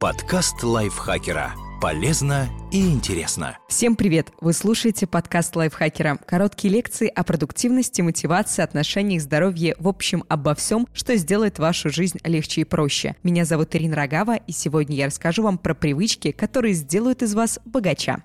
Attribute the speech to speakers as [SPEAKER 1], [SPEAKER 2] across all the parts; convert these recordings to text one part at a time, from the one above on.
[SPEAKER 1] Подкаст лайфхакера. Полезно и интересно.
[SPEAKER 2] Всем привет! Вы слушаете подкаст лайфхакера. Короткие лекции о продуктивности, мотивации, отношениях, здоровье, в общем, обо всем, что сделает вашу жизнь легче и проще. Меня зовут Ирина Рогава, и сегодня я расскажу вам про привычки, которые сделают из вас богача.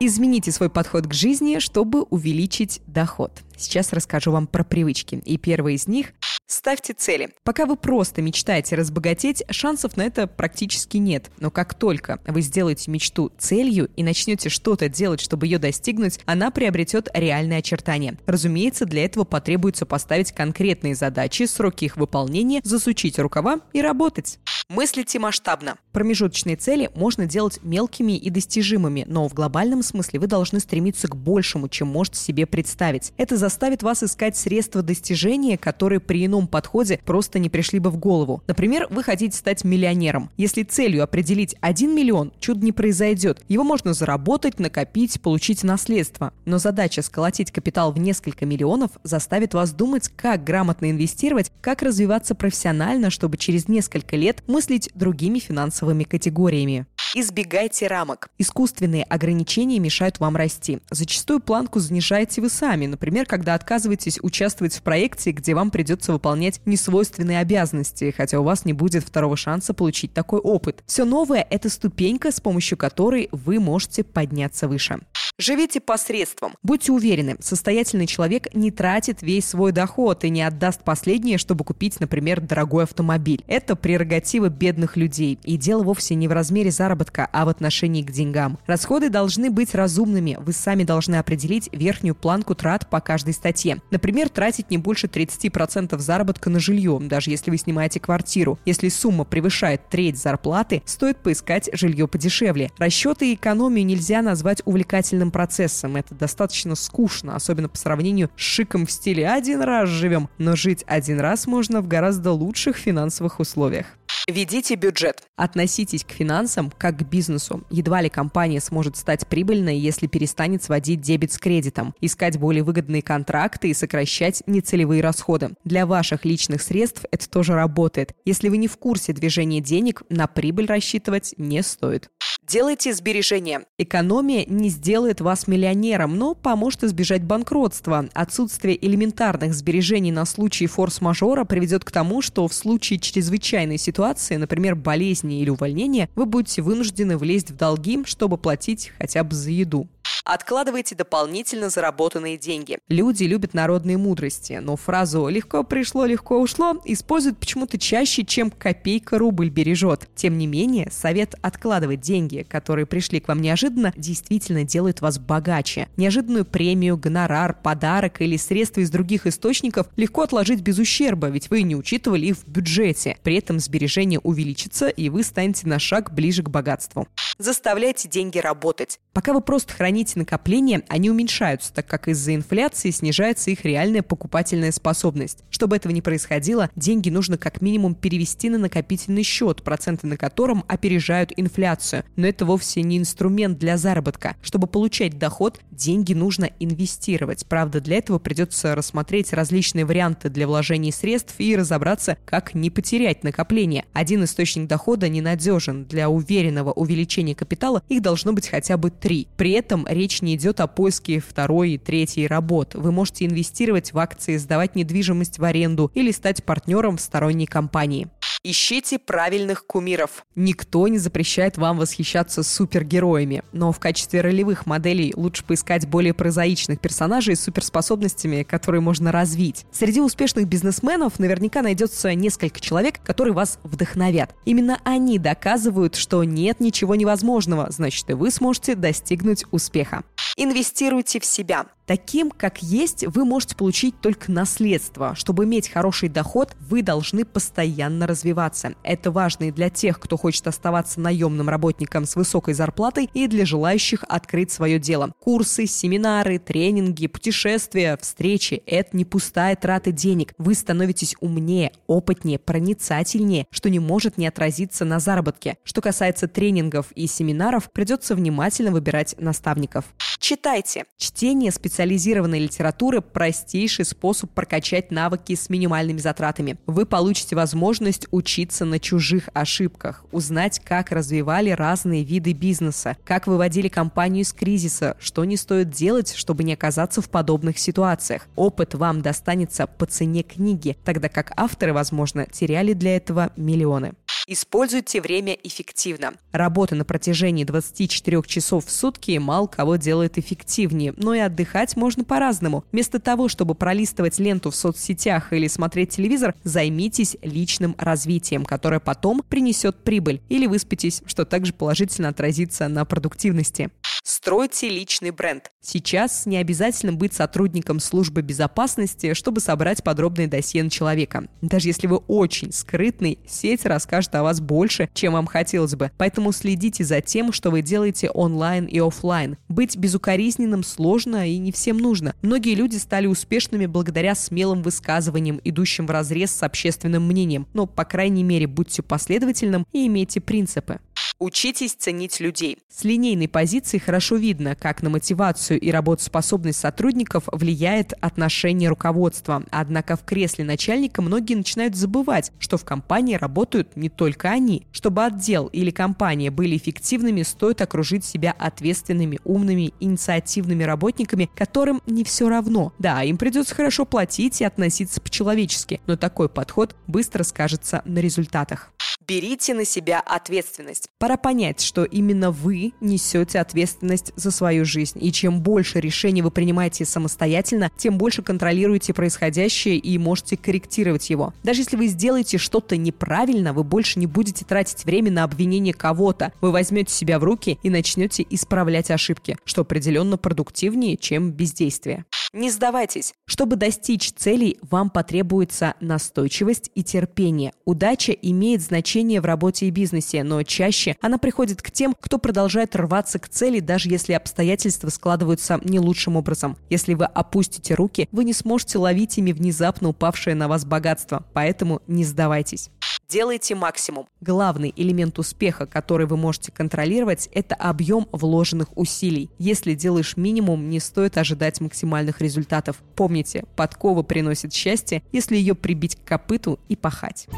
[SPEAKER 2] Измените свой подход к жизни, чтобы увеличить доход. Сейчас расскажу вам про привычки. И первый из них Ставьте цели. Пока вы просто мечтаете разбогатеть, шансов на это практически нет. Но как только вы сделаете мечту целью и начнете что-то делать, чтобы ее достигнуть, она приобретет реальные очертания. Разумеется, для этого потребуется поставить конкретные задачи, сроки их выполнения, засучить рукава и работать. Мыслите масштабно. Промежуточные цели можно делать мелкими и достижимыми, но в глобальном смысле вы должны стремиться к большему, чем можете себе представить. Это заставит вас искать средства достижения, которые при ином подходе просто не пришли бы в голову. Например, вы хотите стать миллионером. Если целью определить 1 миллион, чудо не произойдет. Его можно заработать, накопить, получить наследство. Но задача сколотить капитал в несколько миллионов заставит вас думать, как грамотно инвестировать, как развиваться профессионально, чтобы через несколько лет мыслить другими финансовыми категориями. Избегайте рамок. Искусственные ограничения мешают вам расти. Зачастую планку занижаете вы сами, например, когда отказываетесь участвовать в проекте, где вам придется выполнять несвойственные обязанности, хотя у вас не будет второго шанса получить такой опыт. Все новое – это ступенька, с помощью которой вы можете подняться выше. Живите посредством. Будьте уверены, состоятельный человек не тратит весь свой доход и не отдаст последнее, чтобы купить, например, дорогой автомобиль. Это прерогатива бедных людей. И дело вовсе не в размере заработка, а в отношении к деньгам. Расходы должны быть разумными. Вы сами должны определить верхнюю планку трат по каждой статье. Например, тратить не больше 30% заработка на жилье, даже если вы снимаете квартиру. Если сумма превышает треть зарплаты, стоит поискать жилье подешевле. Расчеты и экономию нельзя назвать увлекательным процессом. Это достаточно скучно, особенно по сравнению с шиком в стиле «один раз живем», но жить один раз можно в гораздо лучших финансовых условиях. Ведите бюджет. Относитесь к финансам как к бизнесу. Едва ли компания сможет стать прибыльной, если перестанет сводить дебет с кредитом, искать более выгодные контракты и сокращать нецелевые расходы. Для ваших личных средств это тоже работает. Если вы не в курсе движения денег, на прибыль рассчитывать не стоит. Делайте сбережения. Экономия не сделает вас миллионером, но поможет избежать банкротства. Отсутствие элементарных сбережений на случай форс-мажора приведет к тому, что в случае чрезвычайной ситуации, например, болезни или увольнения, вы будете вынуждены влезть в долги, чтобы платить хотя бы за еду. Откладывайте дополнительно заработанные деньги. Люди любят народные мудрости, но фразу «легко пришло, легко ушло» используют почему-то чаще, чем «копейка рубль бережет». Тем не менее, совет откладывать деньги, которые пришли к вам неожиданно, действительно делает вас богаче. Неожиданную премию, гонорар, подарок или средства из других источников легко отложить без ущерба, ведь вы не учитывали их в бюджете. При этом сбережение увеличится, и вы станете на шаг ближе к богатству. Заставляйте деньги работать. Пока вы просто храните накопления, они уменьшаются, так как из-за инфляции снижается их реальная покупательная способность. Чтобы этого не происходило, деньги нужно как минимум перевести на накопительный счет, проценты на котором опережают инфляцию. Но это вовсе не инструмент для заработка. Чтобы получать доход, деньги нужно инвестировать. Правда, для этого придется рассмотреть различные варианты для вложений средств и разобраться, как не потерять накопление. Один источник дохода ненадежен. Для уверенного увеличения капитала их должно быть хотя бы три. При этом речь не идет о поиске второй и третьей работ. Вы можете инвестировать в акции, сдавать недвижимость в аренду или стать партнером в сторонней компании. Ищите правильных кумиров. Никто не запрещает вам восхищаться супергероями, но в качестве ролевых моделей лучше поискать более прозаичных персонажей с суперспособностями, которые можно развить. Среди успешных бизнесменов наверняка найдется несколько человек, которые вас вдохновят. Именно они доказывают, что нет ничего невозможного, значит и вы сможете достигнуть успеха. Инвестируйте в себя. Таким, как есть, вы можете получить только наследство. Чтобы иметь хороший доход, вы должны постоянно развиваться. Это важно и для тех, кто хочет оставаться наемным работником с высокой зарплатой, и для желающих открыть свое дело. Курсы, семинары, тренинги, путешествия, встречи – это не пустая трата денег. Вы становитесь умнее, опытнее, проницательнее, что не может не отразиться на заработке. Что касается тренингов и семинаров, придется внимательно выбирать наставников. Читайте. Чтение специально специализированной литературы простейший способ прокачать навыки с минимальными затратами. Вы получите возможность учиться на чужих ошибках, узнать, как развивали разные виды бизнеса, как выводили компанию из кризиса, что не стоит делать, чтобы не оказаться в подобных ситуациях. Опыт вам достанется по цене книги, тогда как авторы, возможно, теряли для этого миллионы. Используйте время эффективно. Работа на протяжении 24 часов в сутки мало кого делает эффективнее, но и отдыхать можно по-разному. Вместо того, чтобы пролистывать ленту в соцсетях или смотреть телевизор, займитесь личным развитием, которое потом принесет прибыль. Или выспитесь, что также положительно отразится на продуктивности. Стройте личный бренд. Сейчас не обязательно быть сотрудником службы безопасности, чтобы собрать подробные досье на человека. Даже если вы очень скрытный, сеть расскажет о вас больше, чем вам хотелось бы. Поэтому следите за тем, что вы делаете онлайн и офлайн. Быть безукоризненным сложно и не всем нужно. Многие люди стали успешными благодаря смелым высказываниям, идущим в разрез с общественным мнением. Но, по крайней мере, будьте последовательным и имейте принципы. Учитесь ценить людей. С линейной позиции хорошо видно, как на мотивацию и работоспособность сотрудников влияет отношение руководства. Однако в кресле начальника многие начинают забывать, что в компании работают не только они. Чтобы отдел или компания были эффективными, стоит окружить себя ответственными, умными, инициативными работниками, которым не все равно. Да, им придется хорошо платить и относиться по-человечески, но такой подход быстро скажется на результатах. Берите на себя ответственность. Пора понять, что именно вы несете ответственность за свою жизнь. И чем больше решений вы принимаете самостоятельно, тем больше контролируете происходящее и можете корректировать его. Даже если вы сделаете что-то неправильно, вы больше не будете тратить время на обвинение кого-то. Вы возьмете себя в руки и начнете исправлять ошибки, что определенно продуктивнее, чем бездействие. Не сдавайтесь. Чтобы достичь целей, вам потребуется настойчивость и терпение. Удача имеет значение в работе и бизнесе, но чаще она приходит к тем, кто продолжает рваться к цели, даже если обстоятельства складываются не лучшим образом. Если вы опустите руки, вы не сможете ловить ими внезапно упавшее на вас богатство, поэтому не сдавайтесь. Делайте максимум. Главный элемент успеха, который вы можете контролировать, это объем вложенных усилий. Если делаешь минимум, не стоит ожидать максимальных результатов. Помните, подкова приносит счастье, если ее прибить к копыту и пахать.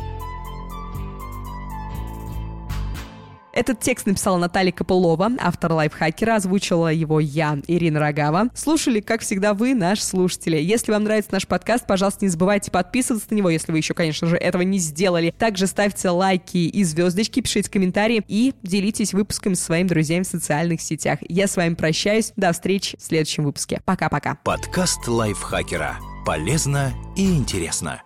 [SPEAKER 2] Этот текст написала Наталья Копылова, автор лайфхакера, озвучила его я, Ирина Рогава. Слушали, как всегда, вы, наши слушатели. Если вам нравится наш подкаст, пожалуйста, не забывайте подписываться на него, если вы еще, конечно же, этого не сделали. Также ставьте лайки и звездочки, пишите комментарии и делитесь выпусками со своими друзьями в социальных сетях. Я с вами прощаюсь. До встречи в следующем выпуске. Пока-пока.
[SPEAKER 1] Подкаст лайфхакера. Полезно и интересно.